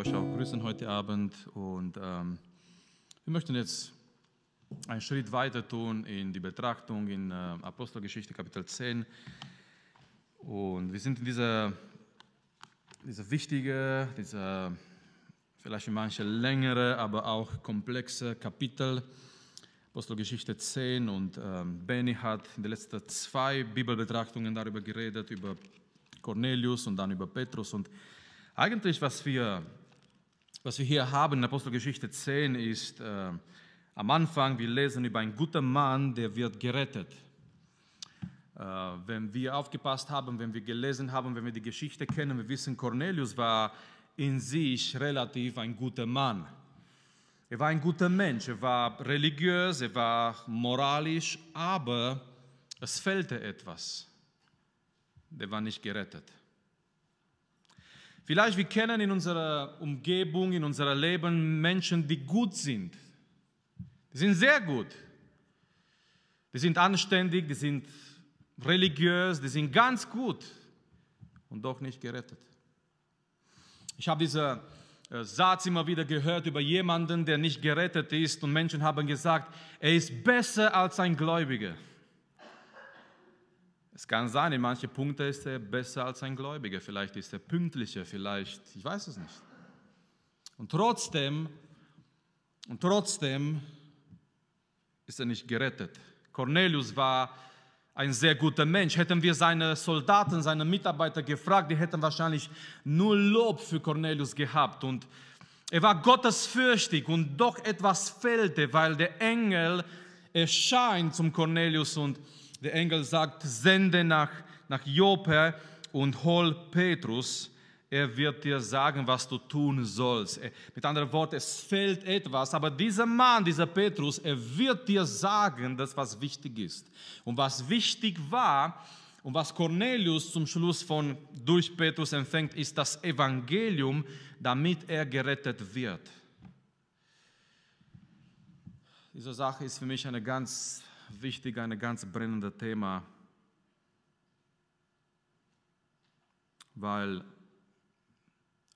euch auch grüßen heute Abend und ähm, wir möchten jetzt einen Schritt weiter tun in die Betrachtung in äh, Apostelgeschichte Kapitel 10 und wir sind in dieser, dieser wichtige, dieser vielleicht für manche längere, aber auch komplexe Kapitel Apostelgeschichte 10 und ähm, Benny hat in den letzten zwei Bibelbetrachtungen darüber geredet, über Cornelius und dann über Petrus. Und eigentlich, was wir, was wir hier haben in Apostelgeschichte 10, ist äh, am Anfang, wir lesen über einen guten Mann, der wird gerettet. Äh, wenn wir aufgepasst haben, wenn wir gelesen haben, wenn wir die Geschichte kennen, wir wissen, Cornelius war in sich relativ ein guter Mann. Er war ein guter Mensch, er war religiös, er war moralisch, aber es fehlte etwas. Der war nicht gerettet. Vielleicht wir kennen in unserer Umgebung, in unserem Leben Menschen, die gut sind. Die sind sehr gut. Die sind anständig, die sind religiös, die sind ganz gut und doch nicht gerettet. Ich habe diesen äh, Satz immer wieder gehört über jemanden, der nicht gerettet ist und Menschen haben gesagt, er ist besser als ein Gläubiger. Es kann sein, in manchen Punkten ist er besser als ein Gläubiger, vielleicht ist er pünktlicher, vielleicht, ich weiß es nicht. Und trotzdem, und trotzdem ist er nicht gerettet. Cornelius war ein sehr guter Mensch. Hätten wir seine Soldaten, seine Mitarbeiter gefragt, die hätten wahrscheinlich nur Lob für Cornelius gehabt. Und er war gottesfürchtig und doch etwas fehlte, weil der Engel erscheint zum Cornelius und der Engel sagt, sende nach, nach Joppe und hol Petrus. Er wird dir sagen, was du tun sollst. Mit anderen Worten, es fehlt etwas, aber dieser Mann, dieser Petrus, er wird dir sagen, das was wichtig ist. Und was wichtig war und was Cornelius zum Schluss von durch Petrus empfängt, ist das Evangelium, damit er gerettet wird. Diese Sache ist für mich eine ganz wichtig, ein ganz brennendes Thema, weil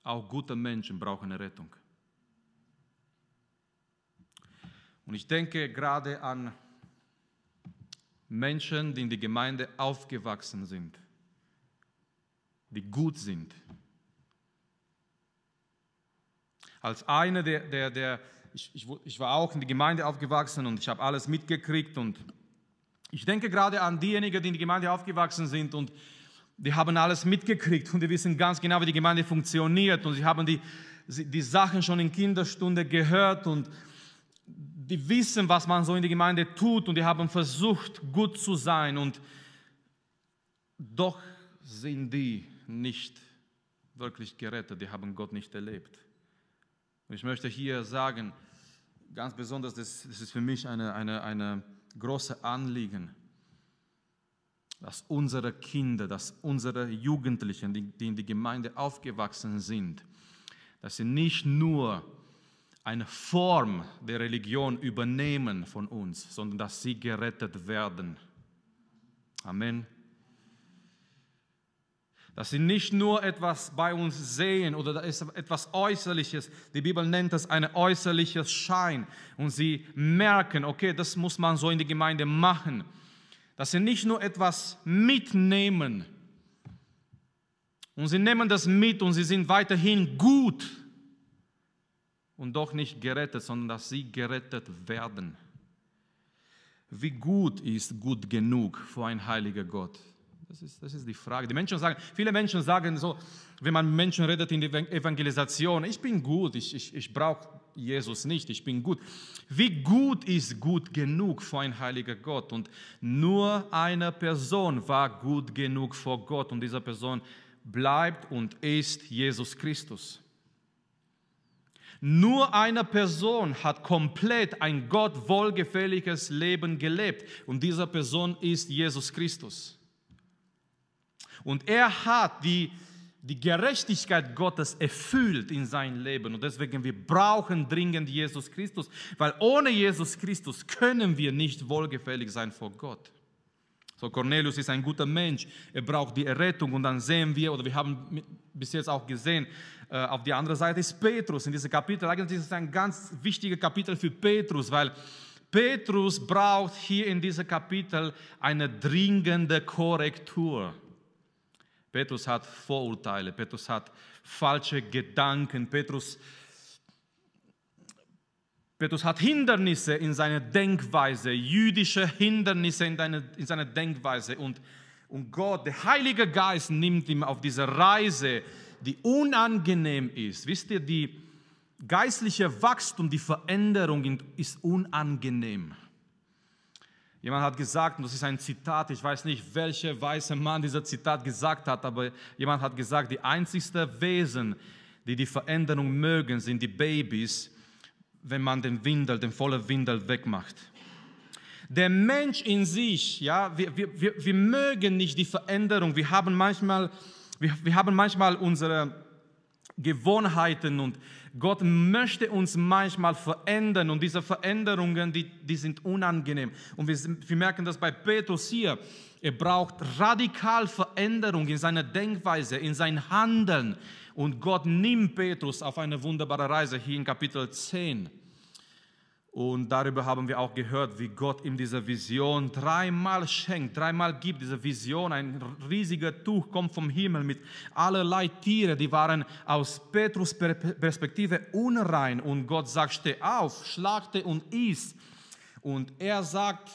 auch gute Menschen brauchen eine Rettung. Und ich denke gerade an Menschen, die in die Gemeinde aufgewachsen sind, die gut sind. Als einer, der, der, der ich, ich, ich war auch in die Gemeinde aufgewachsen und ich habe alles mitgekriegt und ich denke gerade an diejenigen, die in die Gemeinde aufgewachsen sind und die haben alles mitgekriegt und die wissen ganz genau, wie die Gemeinde funktioniert und sie haben die, die Sachen schon in Kinderstunde gehört und die wissen, was man so in der Gemeinde tut und die haben versucht, gut zu sein und doch sind die nicht wirklich gerettet, die haben Gott nicht erlebt. Und ich möchte hier sagen, ganz besonders, das, das ist für mich eine, eine, eine große Anliegen, dass unsere Kinder, dass unsere Jugendlichen, die, die in die Gemeinde aufgewachsen sind, dass sie nicht nur eine Form der Religion übernehmen von uns, sondern dass sie gerettet werden. Amen dass sie nicht nur etwas bei uns sehen oder da ist etwas Äußerliches. Die Bibel nennt das ein äußerliches Schein. Und sie merken, okay, das muss man so in die Gemeinde machen. Dass sie nicht nur etwas mitnehmen. Und sie nehmen das mit und sie sind weiterhin gut. Und doch nicht gerettet, sondern dass sie gerettet werden. Wie gut ist gut genug für ein heiliger Gott? Das ist, das ist die Frage. Die Menschen sagen, viele Menschen sagen so, wenn man Menschen redet in der Evangelisation, ich bin gut, ich, ich, ich brauche Jesus nicht, ich bin gut. Wie gut ist gut genug für ein heiliger Gott? Und nur eine Person war gut genug vor Gott und diese Person bleibt und ist Jesus Christus. Nur eine Person hat komplett ein Gott wohlgefälliges Leben gelebt und diese Person ist Jesus Christus. Und er hat die, die Gerechtigkeit Gottes erfüllt in sein Leben. Und deswegen, wir brauchen dringend Jesus Christus, weil ohne Jesus Christus können wir nicht wohlgefällig sein vor Gott. So, Cornelius ist ein guter Mensch, er braucht die Errettung und dann sehen wir, oder wir haben bis jetzt auch gesehen, äh, auf die andere Seite ist Petrus in diesem Kapitel. Eigentlich ist es ein ganz wichtiges Kapitel für Petrus, weil Petrus braucht hier in diesem Kapitel eine dringende Korrektur. Petrus hat Vorurteile, Petrus hat falsche Gedanken, Petrus, Petrus hat Hindernisse in seiner Denkweise, jüdische Hindernisse in, deine, in seiner Denkweise. Und, und Gott, der Heilige Geist, nimmt ihn auf diese Reise, die unangenehm ist. Wisst ihr, die geistliche Wachstum, die Veränderung ist unangenehm. Jemand hat gesagt, und das ist ein Zitat, ich weiß nicht, welcher weiße Mann dieser Zitat gesagt hat, aber jemand hat gesagt, die einzigsten Wesen, die die Veränderung mögen, sind die Babys, wenn man den Windel, den vollen Windel wegmacht. Der Mensch in sich, ja, wir, wir, wir, wir mögen nicht die Veränderung. Wir haben manchmal, wir, wir haben manchmal unsere Gewohnheiten und Gott möchte uns manchmal verändern und diese Veränderungen, die, die sind unangenehm. Und wir, wir merken das bei Petrus hier. Er braucht radikal Veränderung in seiner Denkweise, in sein Handeln. Und Gott nimmt Petrus auf eine wunderbare Reise hier in Kapitel 10. Und darüber haben wir auch gehört, wie Gott ihm diese Vision dreimal schenkt, dreimal gibt. Diese Vision, ein riesiger Tuch kommt vom Himmel mit allerlei Tiere, die waren aus Petrus Perspektive unrein. Und Gott sagt, steh auf, schlagte und iss. Und er sagt,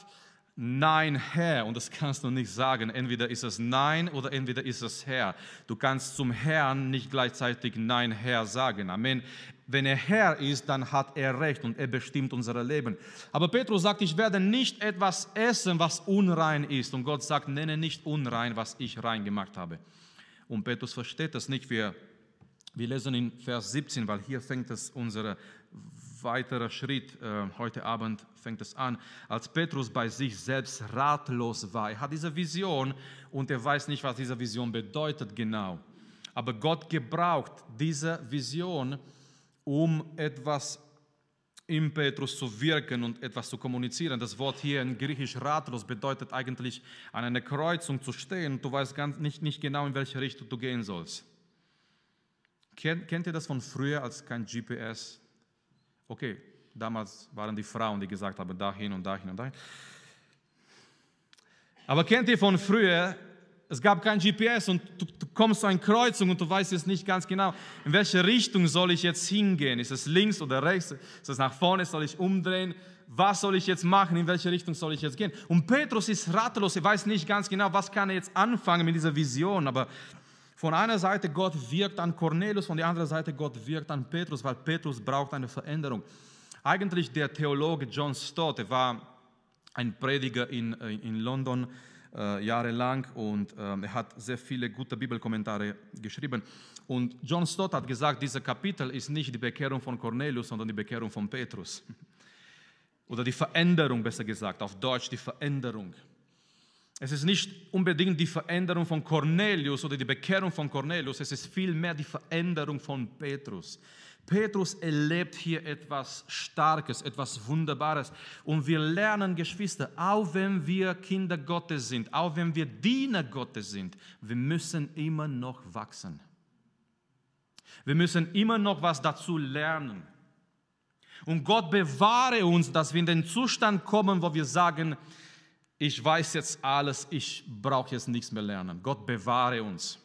Nein, Herr. Und das kannst du nicht sagen. Entweder ist es Nein oder entweder ist es Herr. Du kannst zum Herrn nicht gleichzeitig Nein, Herr sagen. Amen. Wenn er Herr ist, dann hat er Recht und er bestimmt unser Leben. Aber Petrus sagt, ich werde nicht etwas essen, was unrein ist. Und Gott sagt, nenne nicht unrein, was ich rein gemacht habe. Und Petrus versteht das nicht. Wir, wir lesen in Vers 17, weil hier fängt es unser weiterer Schritt. Äh, heute Abend fängt es an. Als Petrus bei sich selbst ratlos war. Er hat diese Vision und er weiß nicht, was diese Vision bedeutet genau. Aber Gott gebraucht diese Vision, um etwas im Petrus zu wirken und etwas zu kommunizieren. Das Wort hier in Griechisch ratlos bedeutet eigentlich an einer Kreuzung zu stehen du weißt ganz nicht, nicht genau, in welche Richtung du gehen sollst. Kennt, kennt ihr das von früher, als kein GPS? Okay, damals waren die Frauen, die gesagt haben, dahin und dahin und dahin. Aber kennt ihr von früher, es gab kein GPS und du, du, kommst zu einer Kreuzung und du weißt jetzt nicht ganz genau, in welche Richtung soll ich jetzt hingehen. Ist es links oder rechts? Ist es nach vorne? Soll ich umdrehen? Was soll ich jetzt machen? In welche Richtung soll ich jetzt gehen? Und Petrus ist ratlos. Er weiß nicht ganz genau, was kann er jetzt anfangen mit dieser Vision. Aber von einer Seite Gott wirkt an Cornelius, von der anderen Seite Gott wirkt an Petrus, weil Petrus braucht eine Veränderung. Eigentlich der Theologe John Stott, er war ein Prediger in, äh, in London, äh, jahrelang und äh, er hat sehr viele gute Bibelkommentare geschrieben. Und John Stott hat gesagt, dieses Kapitel ist nicht die Bekehrung von Cornelius, sondern die Bekehrung von Petrus. Oder die Veränderung, besser gesagt, auf Deutsch die Veränderung. Es ist nicht unbedingt die Veränderung von Cornelius oder die Bekehrung von Cornelius, es ist vielmehr die Veränderung von Petrus. Petrus erlebt hier etwas Starkes, etwas Wunderbares. Und wir lernen, Geschwister, auch wenn wir Kinder Gottes sind, auch wenn wir Diener Gottes sind, wir müssen immer noch wachsen. Wir müssen immer noch was dazu lernen. Und Gott bewahre uns, dass wir in den Zustand kommen, wo wir sagen, ich weiß jetzt alles, ich brauche jetzt nichts mehr lernen. Gott bewahre uns.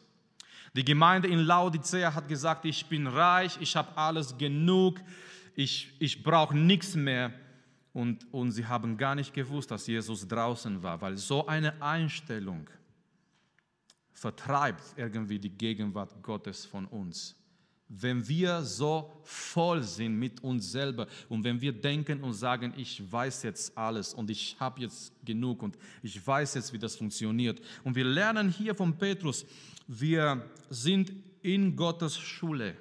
Die Gemeinde in Laodicea hat gesagt, ich bin reich, ich habe alles genug, ich, ich brauche nichts mehr. Und, und sie haben gar nicht gewusst, dass Jesus draußen war, weil so eine Einstellung vertreibt irgendwie die Gegenwart Gottes von uns. Wenn wir so voll sind mit uns selber und wenn wir denken und sagen, ich weiß jetzt alles und ich habe jetzt genug und ich weiß jetzt, wie das funktioniert. Und wir lernen hier von Petrus, wir sind in Gottes Schule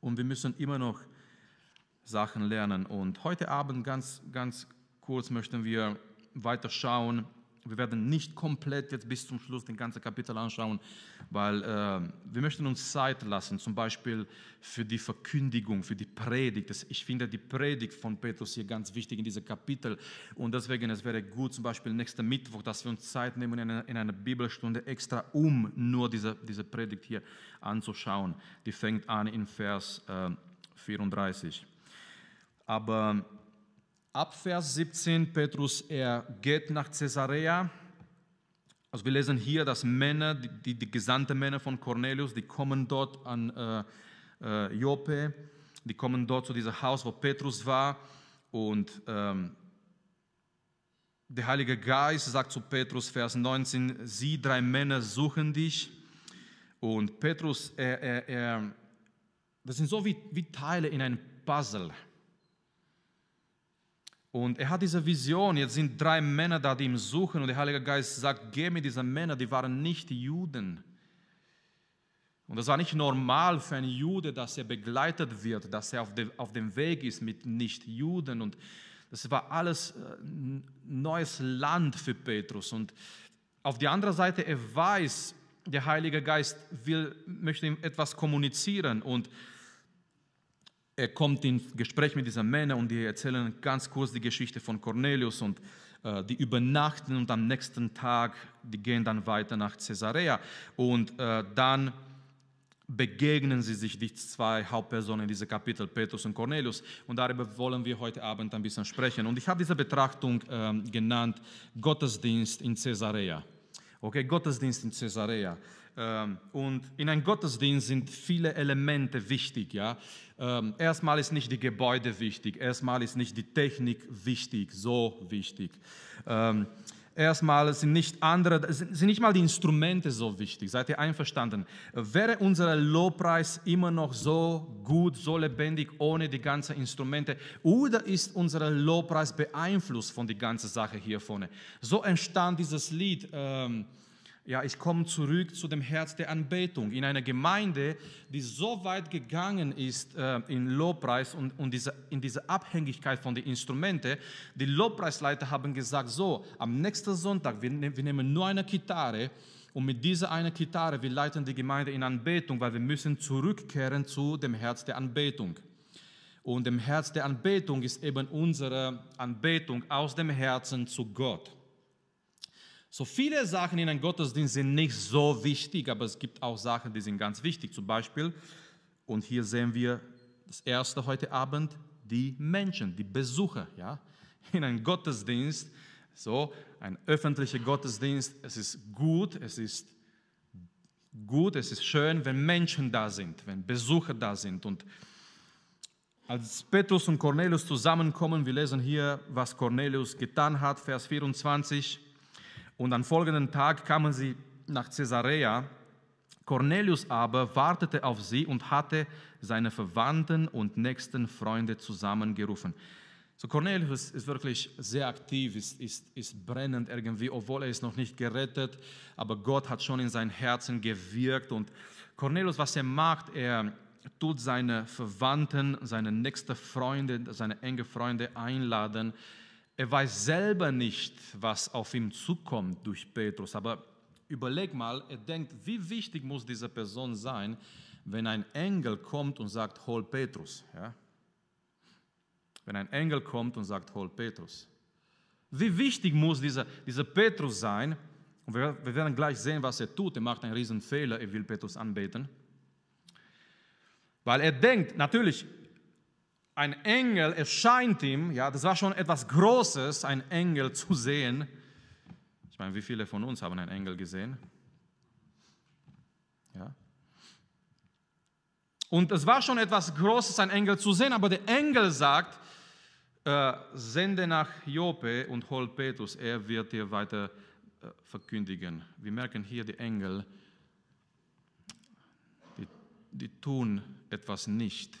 und wir müssen immer noch Sachen lernen. Und heute Abend ganz, ganz kurz möchten wir weiter schauen wir werden nicht komplett jetzt bis zum Schluss den ganzen Kapitel anschauen, weil äh, wir möchten uns Zeit lassen, zum Beispiel für die Verkündigung, für die Predigt. Das, ich finde die Predigt von Petrus hier ganz wichtig in diesem Kapitel und deswegen es wäre gut, zum Beispiel nächsten Mittwoch, dass wir uns Zeit nehmen in einer, in einer Bibelstunde extra, um nur diese, diese Predigt hier anzuschauen. Die fängt an in Vers äh, 34. Aber ab Vers 17, Petrus, er geht nach Caesarea. Also wir lesen hier, dass Männer, die, die gesandten Männer von Cornelius, die kommen dort an äh, äh, Joppe, die kommen dort zu diesem Haus, wo Petrus war. Und ähm, der Heilige Geist sagt zu Petrus, Vers 19, sie drei Männer suchen dich. Und Petrus, er, er, er, das sind so wie, wie Teile in einem Puzzle. Und er hat diese Vision, jetzt sind drei Männer da, die ihn suchen und der Heilige Geist sagt, geh mit diesen Männern, die waren nicht Juden. Und das war nicht normal für einen Jude, dass er begleitet wird, dass er auf, de, auf dem Weg ist mit Nicht-Juden. Und das war alles äh, neues Land für Petrus. Und auf der anderen Seite, er weiß, der Heilige Geist will, möchte ihm etwas kommunizieren. Und er kommt in Gespräch mit diesen Männern und die erzählen ganz kurz die Geschichte von Cornelius und äh, die übernachten und am nächsten Tag, die gehen dann weiter nach Caesarea und äh, dann begegnen sie sich die zwei Hauptpersonen in diesem Kapitel, Petrus und Cornelius. Und darüber wollen wir heute Abend ein bisschen sprechen. Und ich habe diese Betrachtung äh, genannt Gottesdienst in Caesarea. Okay, Gottesdienst in Caesarea. Ähm, und in einem Gottesdienst sind viele Elemente wichtig. Ja? Ähm, erstmal ist nicht die Gebäude wichtig, erstmal ist nicht die Technik wichtig, so wichtig. Ähm, erstmal sind nicht andere, sind nicht mal die Instrumente so wichtig. Seid ihr einverstanden? Wäre unser Lobpreis immer noch so gut, so lebendig ohne die ganzen Instrumente? Oder ist unser Lobpreis beeinflusst von der ganzen Sache hier vorne? So entstand dieses Lied. Ähm, ja, ich komme zurück zu dem Herz der Anbetung. In einer Gemeinde, die so weit gegangen ist äh, in Lobpreis und, und diese, in diese Abhängigkeit von den Instrumenten, die Lobpreisleiter haben gesagt, so, am nächsten Sonntag, wir, ne-, wir nehmen nur eine Gitarre und mit dieser einen Gitarre, wir leiten die Gemeinde in Anbetung, weil wir müssen zurückkehren zu dem Herz der Anbetung. Und dem Herz der Anbetung ist eben unsere Anbetung aus dem Herzen zu Gott. So viele Sachen in einem Gottesdienst sind nicht so wichtig, aber es gibt auch Sachen, die sind ganz wichtig. Zum Beispiel, und hier sehen wir das erste heute Abend, die Menschen, die Besucher. Ja? In einem Gottesdienst, so ein öffentlicher Gottesdienst, es ist gut, es ist gut, es ist schön, wenn Menschen da sind, wenn Besucher da sind. Und als Petrus und Cornelius zusammenkommen, wir lesen hier, was Cornelius getan hat, Vers 24. Und am folgenden Tag kamen sie nach Caesarea. Cornelius aber wartete auf sie und hatte seine Verwandten und nächsten Freunde zusammengerufen. So Cornelius ist wirklich sehr aktiv, ist, ist, ist brennend irgendwie, obwohl er ist noch nicht gerettet, aber Gott hat schon in sein Herzen gewirkt. Und Cornelius, was er macht, er tut seine Verwandten, seine nächsten Freunde, seine enge Freunde einladen, er weiß selber nicht, was auf ihn zukommt durch Petrus, aber überleg mal, er denkt, wie wichtig muss diese Person sein, wenn ein Engel kommt und sagt, hol Petrus. Ja? Wenn ein Engel kommt und sagt, hol Petrus. Wie wichtig muss dieser, dieser Petrus sein? Und wir, wir werden gleich sehen, was er tut. Er macht einen riesen Fehler, er will Petrus anbeten. Weil er denkt, natürlich, ein Engel erscheint ihm, ja, das war schon etwas Großes, ein Engel zu sehen. Ich meine, wie viele von uns haben einen Engel gesehen? Ja. Und es war schon etwas Großes, einen Engel zu sehen, aber der Engel sagt, äh, sende nach Joppe und hol Petrus, er wird dir weiter äh, verkündigen. Wir merken hier, die Engel, die, die tun etwas nicht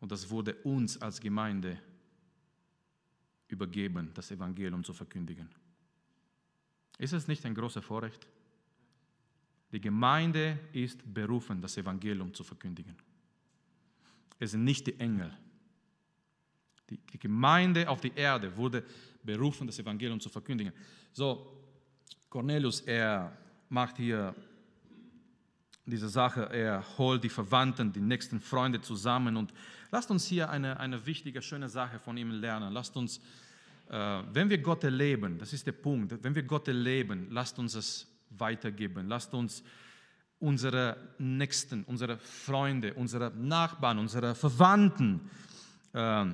und das wurde uns als Gemeinde übergeben, das Evangelium zu verkündigen. Ist es nicht ein großer Vorrecht? Die Gemeinde ist berufen, das Evangelium zu verkündigen. Es sind nicht die Engel. Die, Gemeinde auf der Erde wurde berufen, das Evangelium zu verkündigen. So, Cornelius, er macht hier diese Sache, er holt die Verwandten, die nächsten Freunde zusammen und lasst uns hier eine, eine wichtige, schöne Sache von ihm lernen. Lasst uns, äh, wenn wir Gott erleben, das ist der Punkt, wenn wir Gott erleben, lasst uns es weitergeben. Lasst uns unsere Nächsten, unsere Freunde, unsere Nachbarn, unsere Verwandten äh,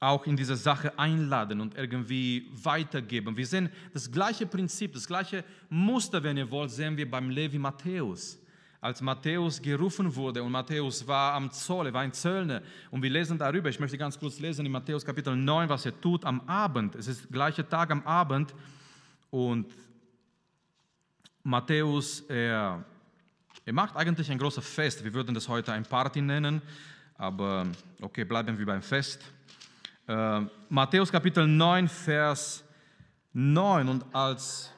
auch in diese Sache einladen und irgendwie weitergeben. Wir sehen das gleiche Prinzip, das gleiche Muster, wenn ihr wollt, sehen wir beim Levi Matthäus als Matthäus gerufen wurde und Matthäus war am Zoll, er war ein Zöllner und wir lesen darüber, ich möchte ganz kurz lesen in Matthäus Kapitel 9, was er tut am Abend. Es ist der gleiche Tag am Abend und Matthäus, er, er macht eigentlich ein großes Fest. Wir würden das heute ein Party nennen, aber okay, bleiben wir beim Fest. Äh, Matthäus Kapitel 9, Vers 9 und als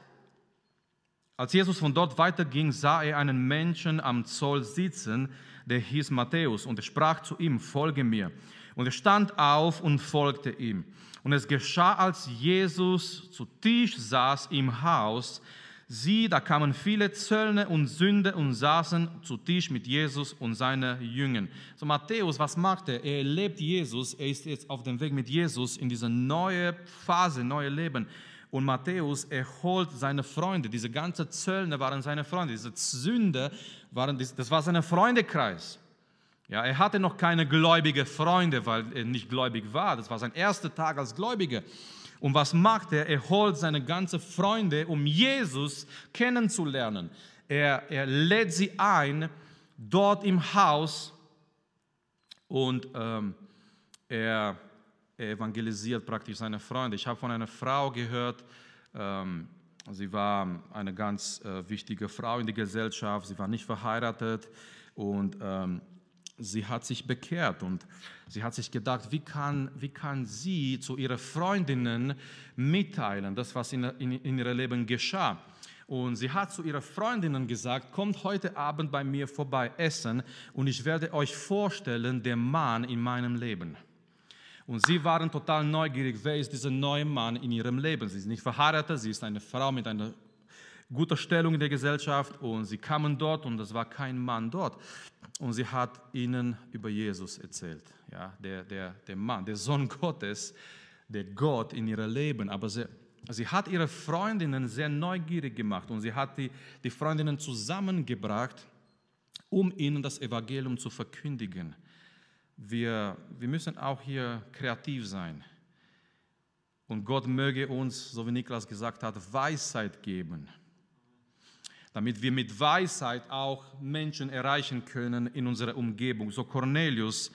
als Jesus von dort weiterging, sah er einen Menschen am Zoll sitzen, der hieß Matthäus, und er sprach zu ihm, folge mir. Und er stand auf und folgte ihm. Und es geschah, als Jesus zu Tisch saß im Haus, sieh, da kamen viele Zöllner und Sünder und saßen zu Tisch mit Jesus und seinen Jüngern. So Matthäus, was macht er? Er erlebt Jesus, er ist jetzt auf dem Weg mit Jesus in diese neue Phase, neue Leben. Und Matthäus erholt seine Freunde. Diese ganzen Zöllner waren seine Freunde. Diese Sünder waren, das war sein Freundekreis. Ja, er hatte noch keine gläubigen Freunde, weil er nicht gläubig war. Das war sein erster Tag als Gläubiger. Und was macht er? Er holt seine ganzen Freunde, um Jesus kennenzulernen. Er, er lädt sie ein, dort im Haus und ähm, er evangelisiert praktisch seine Freunde. Ich habe von einer Frau gehört, ähm, sie war eine ganz äh, wichtige Frau in der Gesellschaft, sie war nicht verheiratet und ähm, sie hat sich bekehrt und sie hat sich gedacht, wie kann, wie kann sie zu ihren Freundinnen mitteilen, das, was in, in, in ihrem Leben geschah. Und sie hat zu ihren Freundinnen gesagt, kommt heute Abend bei mir vorbei essen und ich werde euch vorstellen, den Mann in meinem Leben. Und sie waren total neugierig, wer ist dieser neue Mann in ihrem Leben. Sie ist nicht verheiratet, sie ist eine Frau mit einer guten Stellung in der Gesellschaft und sie kamen dort und es war kein Mann dort. Und sie hat ihnen über Jesus erzählt. Ja, der, der, der Mann, der Sohn Gottes, der Gott in ihrem Leben. Aber sie, sie hat ihre Freundinnen sehr neugierig gemacht und sie hat die, die Freundinnen zusammengebracht, um ihnen das Evangelium zu verkündigen wir, wir müssen auch hier kreativ sein. Und Gott möge uns, so wie Niklas gesagt hat, Weisheit geben, damit wir mit Weisheit auch Menschen erreichen können in unserer Umgebung. So Cornelius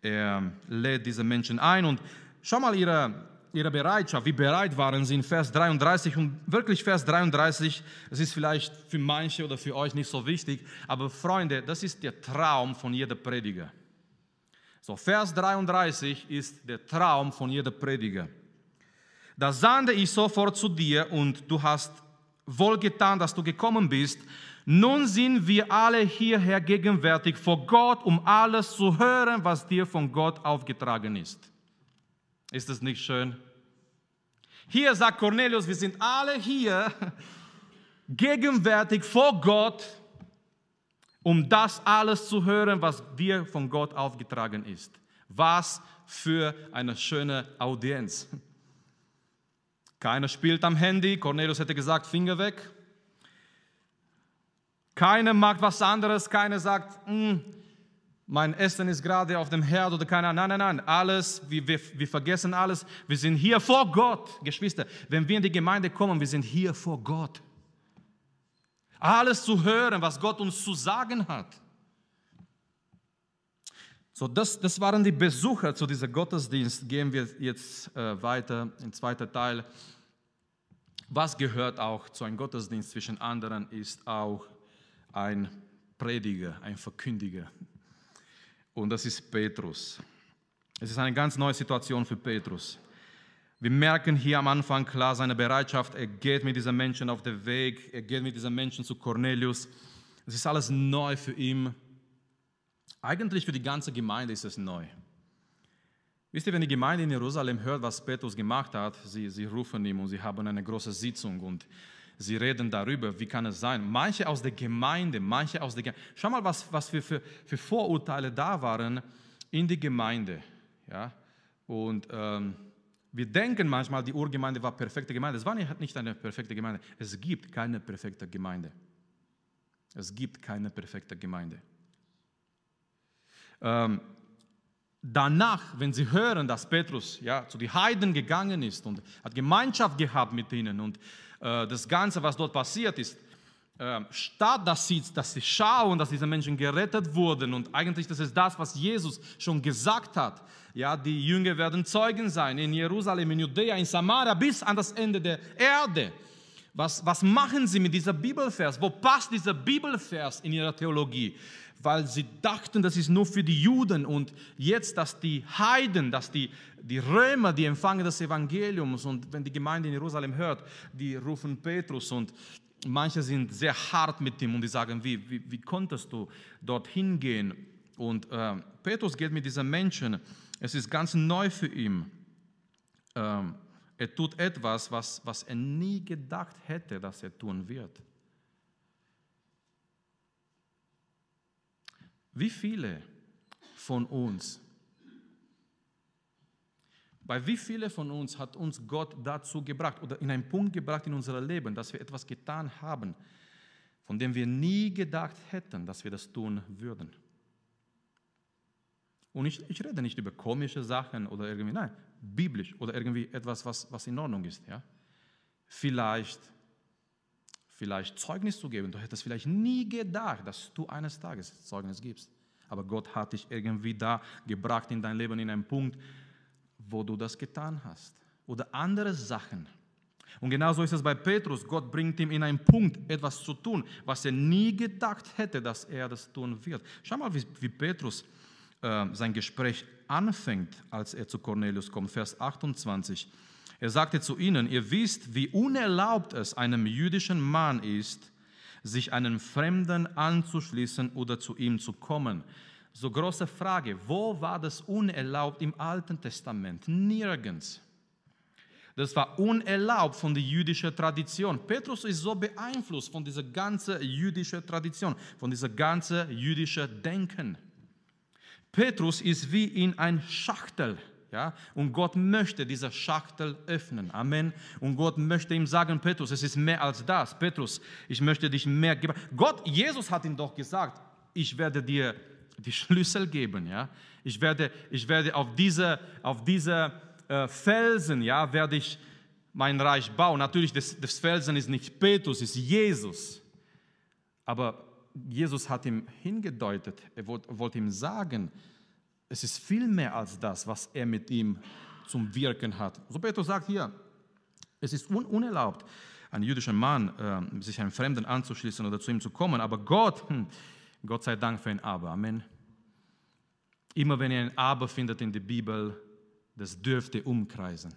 er lädt diese Menschen ein und schau mal ihre, ihre Bereitschaft, wie bereit waren sie in Vers 33 und wirklich Vers 33, das ist vielleicht für manche oder für euch nicht so wichtig, aber Freunde, das ist der Traum von jeder Prediger. So, Vers 33 ist der Traum von jeder Prediger. Da sandte ich sofort zu dir und du hast wohl getan, dass du gekommen bist. Nun sind wir alle hierher gegenwärtig vor Gott, um alles zu hören, was dir von Gott aufgetragen ist. Ist das nicht schön? Hier sagt Cornelius, wir sind alle hier gegenwärtig vor Gott, um das alles zu hören, was dir von Gott aufgetragen ist. Was für eine schöne Audienz. Keiner spielt am Handy. Cornelius hätte gesagt, Finger weg. Keiner macht was anderes. Keiner sagt, hm, mein Essen ist gerade auf dem Herd oder keiner. Nein, nein, nein. Alles, wir, wir, wir vergessen alles. Wir sind hier vor Gott, Geschwister. Wenn wir in die Gemeinde kommen, wir sind hier vor Gott alles zu hören, was Gott uns zu sagen hat. So, das, das waren die Besucher zu diesem Gottesdienst. Gehen wir jetzt äh, weiter im zweiten Teil. Was gehört auch zu einem Gottesdienst zwischen anderen, ist auch ein Prediger, ein Verkündiger. Und das ist Petrus. Es ist eine ganz neue Situation für Petrus. Wir merken hier am Anfang klar seine Bereitschaft. Er geht mit diesen Menschen auf den Weg. Er geht mit diesen Menschen zu Cornelius. Es ist alles neu für ihn. Eigentlich für die ganze Gemeinde ist es neu. Wisst ihr, wenn die Gemeinde in Jerusalem hört, was Petrus gemacht hat, sie, sie rufen ihm und sie haben eine große Sitzung und Sie reden darüber, wie kann es sein. Manche aus der Gemeinde, manche aus der Gemeinde. Schau mal, was, was für, für, für Vorurteile da waren in die Gemeinde. Ja? Und ähm, wir denken manchmal, die Urgemeinde war perfekte Gemeinde. Es war nicht eine perfekte Gemeinde. Es gibt keine perfekte Gemeinde. Es gibt keine perfekte Gemeinde. Ähm, danach, wenn sie hören, dass Petrus ja, zu den Heiden gegangen ist und hat Gemeinschaft gehabt mit ihnen und äh, das Ganze, was dort passiert ist, statt dass sie, dass sie schauen, dass diese Menschen gerettet wurden und eigentlich das ist das, was Jesus schon gesagt hat. Ja, die Jünger werden Zeugen sein in Jerusalem, in Judäa, in Samaria bis an das Ende der Erde. Was, was machen sie mit dieser Bibelvers? Wo passt dieser Bibelvers in ihrer Theologie? Weil sie dachten, das ist nur für die Juden und jetzt, dass die Heiden, dass die, die Römer, die empfangen das Evangeliums und wenn die Gemeinde in Jerusalem hört, die rufen Petrus und manche sind sehr hart mit ihm und die sagen, wie, wie, wie konntest du dorthin gehen? Und äh, Petrus geht mit diesen Menschen, es ist ganz neu für ihn. Ähm, er tut etwas, was, was er nie gedacht hätte, dass er tun wird. Wie viele von uns, bei wie viele von uns hat uns Gott dazu gebracht oder in einen Punkt gebracht in unserem Leben, dass wir etwas getan haben, von dem wir nie gedacht hätten, dass wir das tun würden? Und ich, ich rede nicht über komische Sachen oder irgendwie, nein, biblisch oder irgendwie etwas, was, was in Ordnung ist. Ja? Vielleicht, vielleicht Zeugnis zu geben. Du hättest vielleicht nie gedacht, dass du eines Tages Zeugnis gibst. Aber Gott hat dich irgendwie da gebracht in dein Leben, in einen Punkt, wo du das getan hast. Oder andere Sachen. Und genauso ist es bei Petrus. Gott bringt ihm in einen Punkt, etwas zu tun, was er nie gedacht hätte, dass er das tun wird. Schau mal, wie, wie Petrus äh, sein Gespräch anfängt, als er zu Cornelius kommt, Vers 28. Er sagte zu ihnen, ihr wisst, wie unerlaubt es einem jüdischen Mann ist, sich einem Fremden anzuschließen oder zu ihm zu kommen. So große Frage, wo war das unerlaubt im Alten Testament? Nirgends. Das war unerlaubt von der jüdischen Tradition. Petrus ist so beeinflusst von dieser ganzen jüdischen Tradition, von dieser ganzen jüdischen Denken. Petrus ist wie in ein Schachtel. Ja? Und Gott möchte diese Schachtel öffnen. Amen. Und Gott möchte ihm sagen, Petrus, es ist mehr als das. Petrus, ich möchte dich mehr geben. Gott, Jesus hat ihm doch gesagt, ich werde dir die Schlüssel geben. Ja? Ich, werde, ich werde auf diese, auf diese äh, Felsen, ja, werde ich mein Reich bauen. Natürlich, das, das Felsen ist nicht Petrus, ist Jesus. Aber Jesus hat ihm hingedeutet, er wollte, wollte ihm sagen, es ist viel mehr als das, was er mit ihm zum Wirken hat. So Petrus sagt hier, es ist un unerlaubt, einem jüdischen Mann äh, sich einem Fremden anzuschließen oder zu ihm zu kommen, aber Gott, hm, Gott sei Dank für ein Aber, Amen. Immer wenn ihr ein Aber findet in der Bibel, das dürfte umkreisen.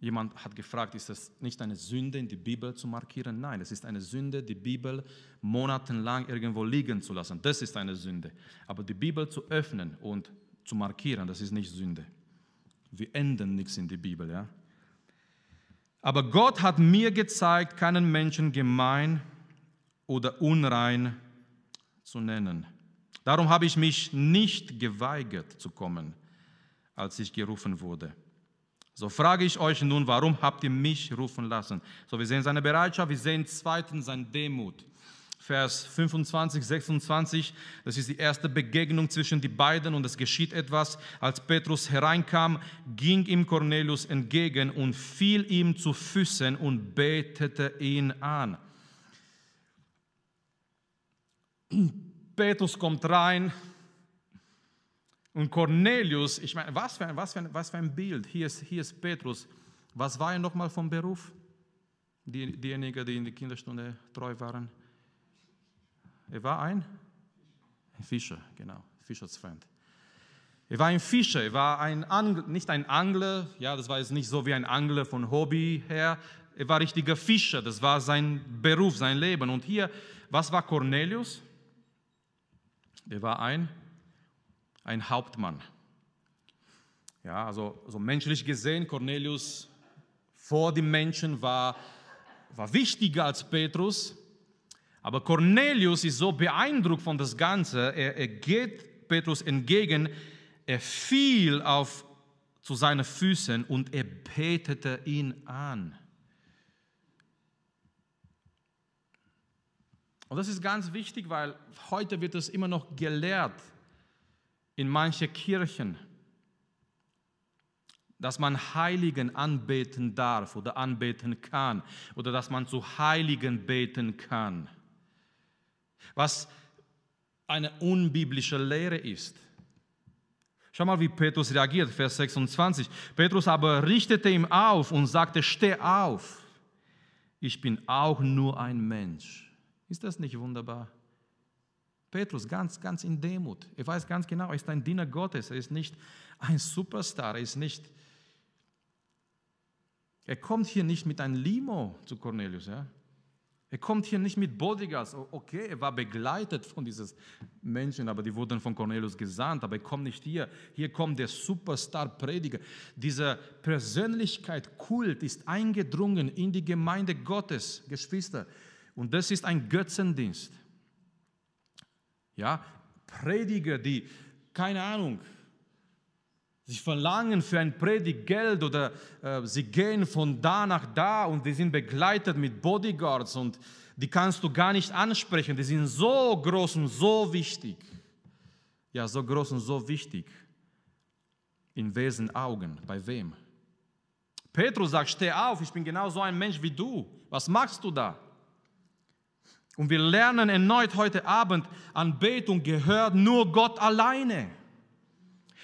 Jemand hat gefragt, ist es nicht eine Sünde, in die Bibel zu markieren? Nein, es ist eine Sünde, die Bibel monatelang irgendwo liegen zu lassen. Das ist eine Sünde. Aber die Bibel zu öffnen und zu markieren, das ist nicht Sünde. Wir ändern nichts in die Bibel. Ja? Aber Gott hat mir gezeigt, keinen Menschen gemein oder unrein zu nennen. Darum habe ich mich nicht geweigert zu kommen, als ich gerufen wurde. So frage ich euch nun, warum habt ihr mich rufen lassen? So, wir sehen seine Bereitschaft, wir sehen zweitens seine Demut. Vers 25, 26, das ist die erste Begegnung zwischen die beiden und es geschieht etwas. Als Petrus hereinkam, ging ihm Cornelius entgegen und fiel ihm zu Füßen und betete ihn an. Petrus kommt rein, und Cornelius, ich meine, was für, ein, was, für ein, was für ein Bild. Hier ist, hier ist Petrus. Was war er nochmal vom Beruf? Die, diejenigen, die in der Kinderstunde treu waren. Er war ein Fischer, genau, Fischersfreund. Er war ein Fischer, er war ein Angler, nicht ein Angler, ja, das war jetzt nicht so wie ein Angler von Hobby her. Er war richtiger Fischer, das war sein Beruf, sein Leben. Und hier, was war Cornelius? Er war ein ein Hauptmann. Ja, also, also menschlich gesehen, Cornelius vor den Menschen war war wichtiger als Petrus. Aber Cornelius ist so beeindruckt von das Ganze, er, er geht Petrus entgegen, er fiel auf zu seinen Füßen und er betete ihn an. Und das ist ganz wichtig, weil heute wird es immer noch gelehrt in manchen Kirchen, dass man Heiligen anbeten darf oder anbeten kann oder dass man zu Heiligen beten kann. Was eine unbiblische Lehre ist. Schau mal, wie Petrus reagiert, Vers 26. Petrus aber richtete ihm auf und sagte, steh auf, ich bin auch nur ein Mensch. Ist das nicht wunderbar? Petrus ganz, ganz in Demut. Er weiß ganz genau, er ist ein Diener Gottes. Er ist nicht ein Superstar. Er ist nicht. Er kommt hier nicht mit einem Limo zu Cornelius. Ja? Er kommt hier nicht mit Bodyguards. Okay, er war begleitet von diesen Menschen, aber die wurden von Cornelius gesandt. Aber er kommt nicht hier. Hier kommt der Superstar-Prediger. Dieser Persönlichkeit, Kult ist eingedrungen in die Gemeinde Gottes, Geschwister. Und das ist ein Götzendienst. Ja, Prediger, die, keine Ahnung, sie verlangen für ein Predigt Geld oder äh, sie gehen von da nach da und die sind begleitet mit Bodyguards und die kannst du gar nicht ansprechen. Die sind so groß und so wichtig. Ja, so groß und so wichtig. In wessen Augen? Bei wem? Petrus sagt, steh auf, ich bin genau so ein Mensch wie du. Was machst du da? Und wir lernen erneut heute Abend, Anbetung gehört nur Gott alleine.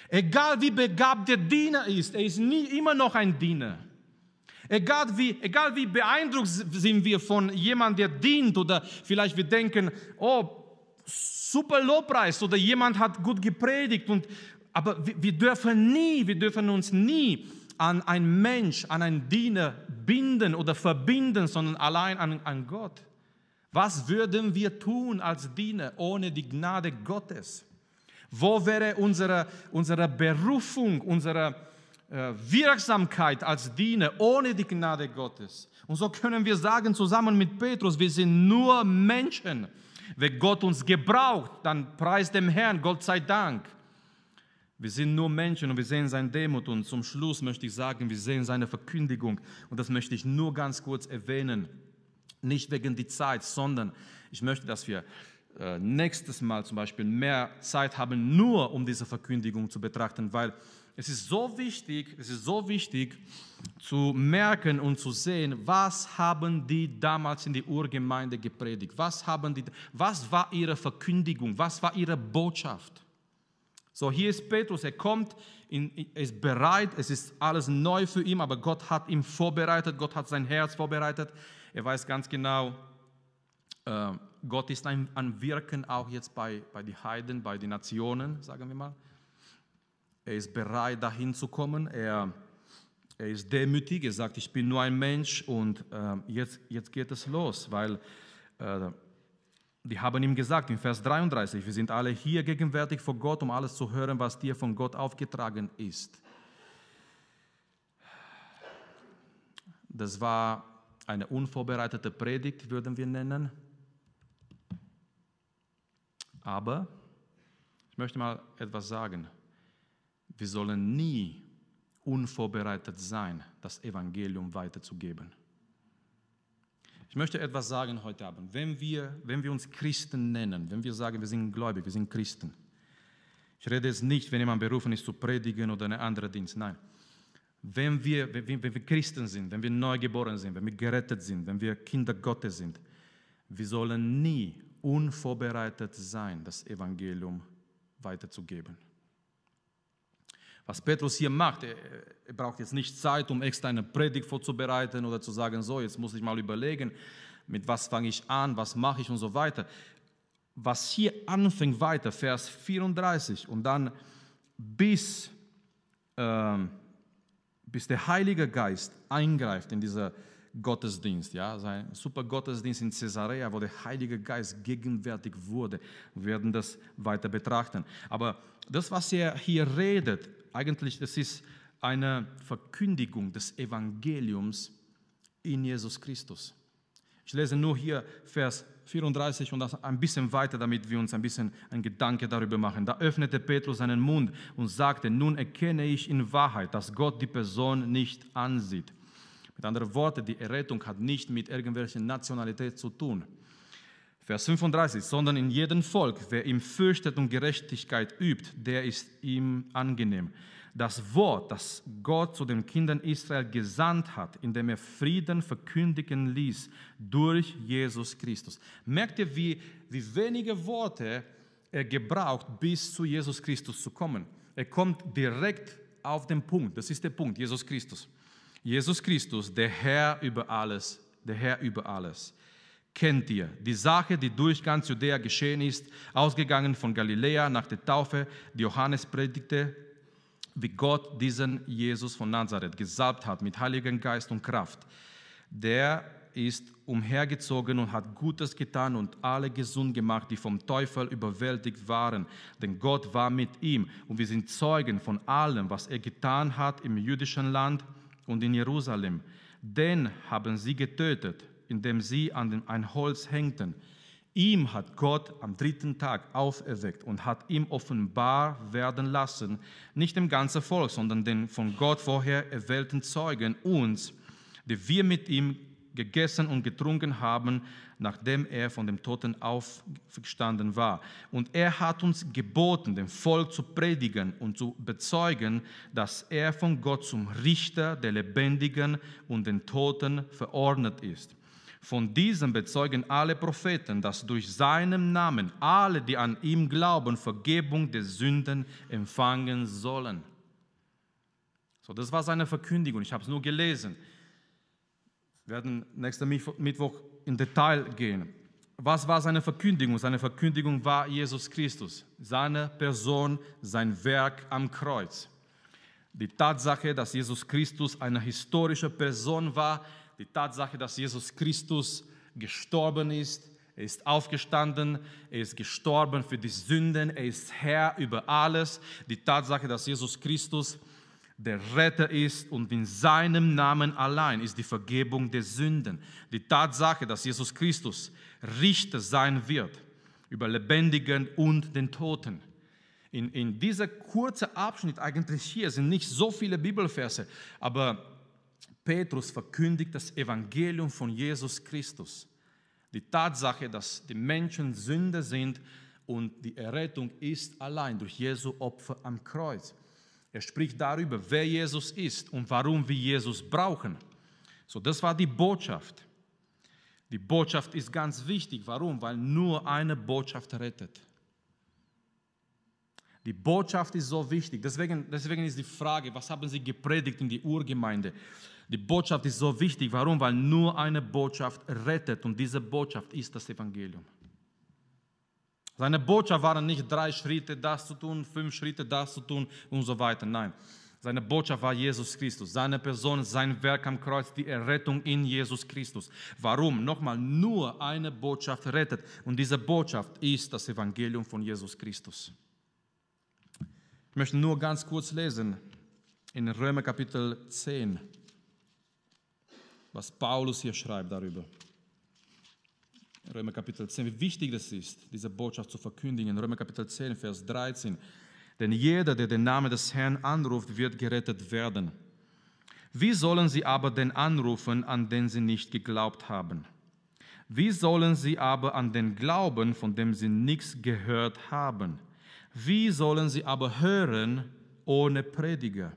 Egal wie begabt der Diener ist, er ist nie immer noch ein Diener. Egal wie, egal wie beeindruckt sind wir von jemandem, der dient oder vielleicht wir denken, oh, super Lobpreis oder jemand hat gut gepredigt. Und, aber wir, dürfen nie, wir dürfen uns nie an einen Mensch, an einen Diener binden oder verbinden, sondern allein an, an Gott. Was würden wir tun als Diener ohne die Gnade Gottes? Wo wäre unsere, unsere Berufung, unsere äh, Wirksamkeit als Diener ohne die Gnade Gottes? Und so können wir sagen, zusammen mit Petrus, wir sind nur Menschen. Wenn Gott uns gebraucht, dann preist dem Herrn, Gott sei Dank. Wir sind nur Menschen und wir sehen seine Demut. Und zum Schluss möchte ich sagen, wir sehen seine Verkündigung. Und das möchte ich nur ganz kurz erwähnen. Nicht wegen der Zeit, sondern ich möchte, dass wir äh, nächstes Mal zum Beispiel mehr Zeit haben, nur um diese Verkündigung zu betrachten, weil es ist so wichtig, es ist so wichtig zu merken und zu sehen, was haben die damals in die Urgemeinde gepredigt? Was haben die, was war ihre Verkündigung? Was war ihre Botschaft? So, hier ist Petrus, er kommt, er ist bereit, es ist alles neu für ihn, aber Gott hat ihn vorbereitet, Gott hat sein Herz vorbereitet. Er weiß ganz genau, äh, Gott ist ein, ein Wirken auch jetzt bei, bei den Heiden, bei den Nationen, sagen wir mal. Er ist bereit, dahin zu kommen. Er, er ist demütig. Er sagt, ich bin nur ein Mensch und äh, jetzt, jetzt geht es los, weil äh, die haben ihm gesagt in Vers 33, wir sind alle hier gegenwärtig vor Gott, um alles zu hören, was dir von Gott aufgetragen ist. Das war eine unvorbereitete Predigt, würden wir nennen. Aber ich möchte mal etwas sagen. Wir sollen nie unvorbereitet sein, das Evangelium weiterzugeben. Ich möchte etwas sagen heute Abend. Wenn wir, wenn wir uns Christen nennen, wenn wir sagen, wir sind gläubig, wir sind Christen, ich rede jetzt nicht, wenn jemand berufen ist zu predigen oder einen anderen Dienst, nein wenn wir, wenn wir, Christen sind, wenn wir neugeboren sind, wenn wir gerettet sind, wenn wir Kinder Gottes sind, wir sollen nie unvorbereitet sein, das Evangelium weiterzugeben. Was Petrus hier macht, er, er, braucht jetzt nicht Zeit, um extra eine Predigt vorzubereiten oder zu sagen, so, jetzt muss ich mal überlegen, mit was fange ich an, was mache ich und so weiter. Was hier anfängt weiter, Vers 34 und dann bis... Ähm, bis der Heilige Geist eingreift in dieser Gottesdienst, ja, sein super Gottesdienst in Caesarea, wo der Heilige Geist gegenwärtig wurde. Wir werden das weiter betrachten. Aber das, was er hier redet, eigentlich, das ist eine Verkündigung des Evangeliums in Jesus Christus. Ich lese nur hier Vers 34 und das ein bisschen weiter, damit wir uns ein bisschen einen Gedanke darüber machen. Da öffnete Petrus seinen Mund und sagte, nun erkenne ich in Wahrheit, dass Gott die Person nicht ansieht. Mit anderen Worten, die Errettung hat nicht mit irgendwelcher Nationalität zu tun. Vers 35, sondern in jedem Volk, wer ihm fürchtet und Gerechtigkeit übt, der ist ihm angenehm das Wort, das Gott zu den Kindern Israel gesandt hat, indem er Frieden verkündigen ließ durch Jesus Christus. Merkt ihr, wie, wie wenige Worte er gebraucht, bis zu Jesus Christus zu kommen? Er kommt direkt auf den Punkt. Das ist der Punkt, Jesus Christus. Jesus Christus, der Herr über alles, der Herr über alles. Kennt ihr die Sache, die durch ganz Judäa geschehen ist, ausgegangen von Galiläa nach der Taufe, die Johannes predigte, wie Gott diesen Jesus von Nazareth gesalbt hat mit Heiligen Geist und Kraft. Der ist umhergezogen und hat Gutes getan und alle gesund gemacht, die vom Teufel überwältigt waren. Denn Gott war mit ihm und wir sind Zeugen von allem, was er getan hat im jüdischen Land und in Jerusalem. Den haben sie getötet, indem sie an ein Holz hängten. Ihm hat Gott am dritten Tag auferweckt und hat ihm offenbar werden lassen, nicht dem ganzen Volk, sondern den von Gott vorher erwählten Zeugen, uns, die wir mit ihm gegessen und getrunken haben, nachdem er von dem Toten aufgestanden war. Und er hat uns geboten, dem Volk zu predigen und zu bezeugen, dass er von Gott zum Richter der Lebendigen und den Toten verordnet ist. Von diesem bezeugen alle Propheten, dass durch seinen Namen alle, die an ihm glauben, Vergebung der Sünden empfangen sollen. So, das war seine Verkündigung. Ich habe es nur gelesen. Wir werden nächsten Mittwoch in Detail gehen. Was war seine Verkündigung? Seine Verkündigung war Jesus Christus, seine Person, sein Werk am Kreuz. Die Tatsache, dass Jesus Christus eine historische Person war, die Tatsache, dass Jesus Christus gestorben ist, er ist aufgestanden, er ist gestorben für die Sünden, er ist Herr über alles. Die Tatsache, dass Jesus Christus der Retter ist und in seinem Namen allein ist die Vergebung der Sünden. Die Tatsache, dass Jesus Christus Richter sein wird über Lebendigen und den Toten. In, in dieser kurzen Abschnitt eigentlich hier sind nicht so viele Bibelverse, aber Petrus verkündigt das Evangelium von Jesus Christus. Die Tatsache, dass die Menschen Sünder sind und die Errettung ist allein durch Jesu Opfer am Kreuz. Er spricht darüber, wer Jesus ist und warum wir Jesus brauchen. So, das war die Botschaft. Die Botschaft ist ganz wichtig. Warum? Weil nur eine Botschaft rettet. Die Botschaft ist so wichtig. Deswegen, deswegen ist die Frage, was haben Sie gepredigt in die Urgemeinde? Die Botschaft ist so wichtig. Warum? Weil nur eine Botschaft rettet und diese Botschaft ist das Evangelium. Seine Botschaft waren nicht drei Schritte das zu tun, fünf Schritte das zu tun und so weiter. Nein, seine Botschaft war Jesus Christus, seine Person, sein Werk am Kreuz, die Errettung in Jesus Christus. Warum? Nochmal, nur eine Botschaft rettet und diese Botschaft ist das Evangelium von Jesus Christus. Ich möchte nur ganz kurz lesen in Römer Kapitel 10 was Paulus hier schreibt darüber. Römer Kapitel 10, wie wichtig das ist, diese Botschaft zu verkündigen. Römer Kapitel 10, Vers 13. Denn jeder, der den Namen des Herrn anruft, wird gerettet werden. Wie sollen sie aber den anrufen, an den sie nicht geglaubt haben? Wie sollen sie aber an den glauben, von dem sie nichts gehört haben? Wie sollen sie aber hören ohne Prediger?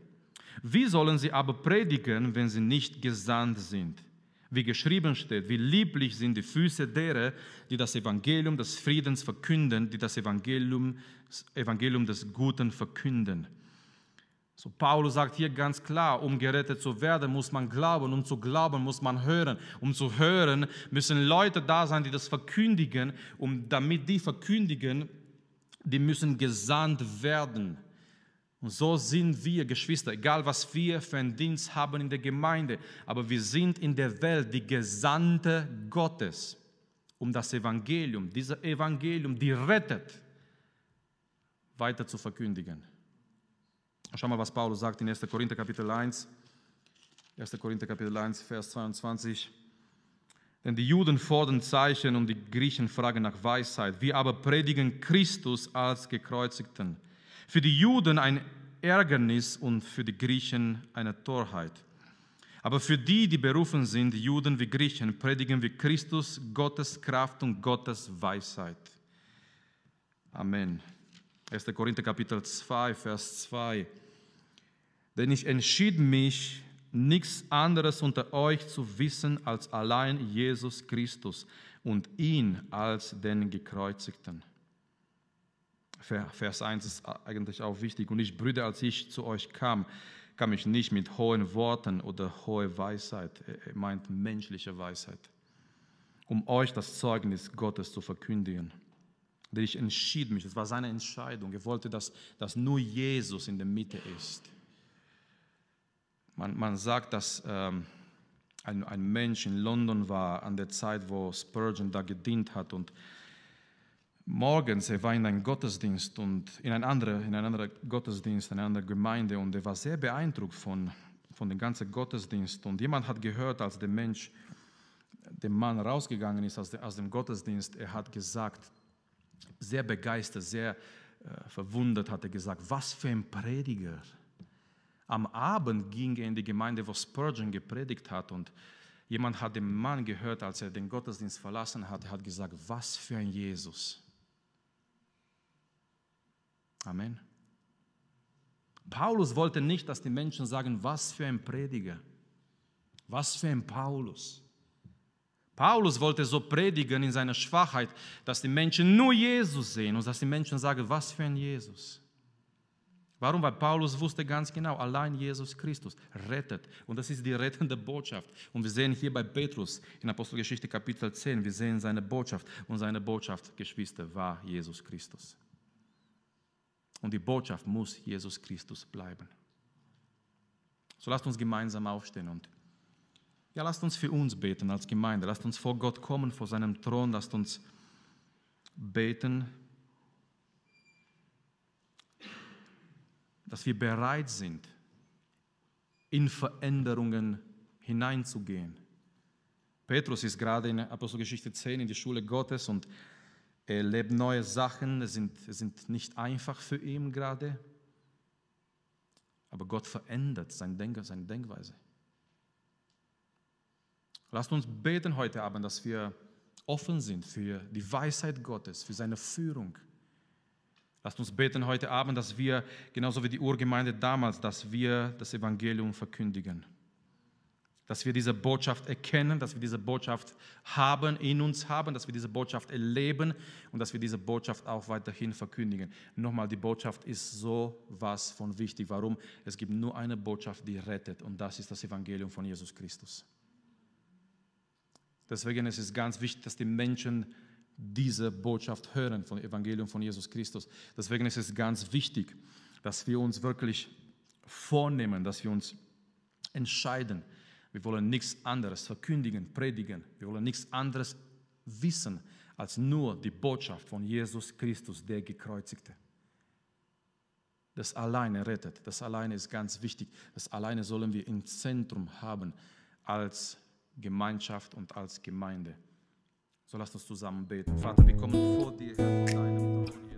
Wie sollen sie aber predigen, wenn sie nicht gesandt sind? Wie geschrieben steht, wie lieblich sind die Füße derer, die das Evangelium des Friedens verkünden, die das Evangelium, das Evangelium des Guten verkünden. So Paulus sagt hier ganz klar, um gerettet zu werden, muss man glauben, um zu glauben, muss man hören. Um zu hören, müssen Leute da sein, die das verkündigen, und damit die verkündigen, die müssen gesandt werden. Und so sind wir Geschwister, egal was wir für einen Dienst haben in der Gemeinde, aber wir sind in der Welt die Gesandte Gottes, um das Evangelium, dieses Evangelium, die rettet, weiter zu verkündigen. Schau mal, was Paulus sagt in 1. Korinther Kapitel 1, 1. Korinther Kapitel 1, Vers 22. Denn die Juden fordern Zeichen und die Griechen fragen nach Weisheit. Wir aber predigen Christus als Gekreuzigten. Für die Juden ein Ärgernis und für die Griechen eine Torheit. Aber für die, die berufen sind, Juden wie Griechen, predigen wir Christus, Gottes Kraft und Gottes Weisheit. Amen. 1. Korinther Kapitel 2, Vers 2. Denn ich entschied mich, nichts anderes unter euch zu wissen als allein Jesus Christus und ihn als den Gekreuzigten. Vers 1 ist eigentlich auch wichtig. Und ich, Brüder, als ich zu euch kam, kam ich nicht mit hohen Worten oder hoher Weisheit, er meint menschliche Weisheit, um euch das Zeugnis Gottes zu verkündigen. Denn ich entschied mich, es war seine Entscheidung. Er wollte, dass, dass nur Jesus in der Mitte ist. Man, man sagt, dass ähm, ein, ein Mensch in London war an der Zeit, wo Spurgeon da gedient hat und morgens, er war in einem Gottesdienst und in einem anderen, in einem anderen Gottesdienst, in einer anderen Gemeinde und er war sehr beeindruckt von, von dem ganzen Gottesdienst und jemand hat gehört, als der Mensch, der Mann rausgegangen ist aus, aus dem Gottesdienst, er hat gesagt, sehr begeistert, sehr äh, verwundert hat er gesagt, was für ein Prediger. Am Abend ging er in die Gemeinde, wo Spurgeon gepredigt hat und jemand hat den Mann gehört, als er den Gottesdienst verlassen hat, hat gesagt, was für ein Jesus. Amen. Paulus wollte nicht, dass die Menschen sagen, was für ein Prediger, was für ein Paulus. Paulus wollte so predigen in seiner Schwachheit, dass die Menschen nur Jesus sehen und dass die Menschen sagen, was für ein Jesus. Warum? Weil Paulus wusste ganz genau, allein Jesus Christus rettet. Und das ist die rettende Botschaft. Und wir sehen hier bei Petrus in Apostelgeschichte Kapitel 10, wir sehen seine Botschaft. Und seine Botschaft, Geschwister, war Jesus Christus. Und die Botschaft muss Jesus Christus bleiben. So lasst uns gemeinsam aufstehen und ja, lasst uns für uns beten als Gemeinde. Lasst uns vor Gott kommen, vor seinem Thron. Lasst uns beten dass wir bereit sind, in Veränderungen hineinzugehen. Petrus ist gerade in Apostelgeschichte 10 in die Schule Gottes und er erlebt neue Sachen, es sind, sind nicht einfach für ihn gerade, aber Gott verändert sein Denken, seine Denkweise. Lasst uns beten heute Abend, dass wir offen sind für die Weisheit Gottes, für seine Führung Lasst uns beten heute Abend, dass wir, genauso wie die Urgemeinde damals, dass wir das Evangelium verkündigen. Dass wir diese Botschaft erkennen, dass wir diese Botschaft haben, in uns haben, dass wir diese Botschaft erleben und dass wir diese Botschaft auch weiterhin verkündigen. Nochmal, die Botschaft ist so was von wichtig. Warum? Es gibt nur eine Botschaft, die rettet und das ist das Evangelium von Jesus Christus. Deswegen ist es ganz wichtig, dass die Menschen diese Botschaft hören vom Evangelium von Jesus Christus. Deswegen ist es ganz wichtig, dass wir uns wirklich vornehmen, dass wir uns entscheiden. Wir wollen nichts anderes verkündigen, predigen. Wir wollen nichts anderes wissen als nur die Botschaft von Jesus Christus, der Gekreuzigte. Das alleine rettet, das alleine ist ganz wichtig. Das alleine sollen wir im Zentrum haben als Gemeinschaft und als Gemeinde. So lasst uns zusammen beten. Vater, wir kommen vor dir, Herr, vor deinem Thron.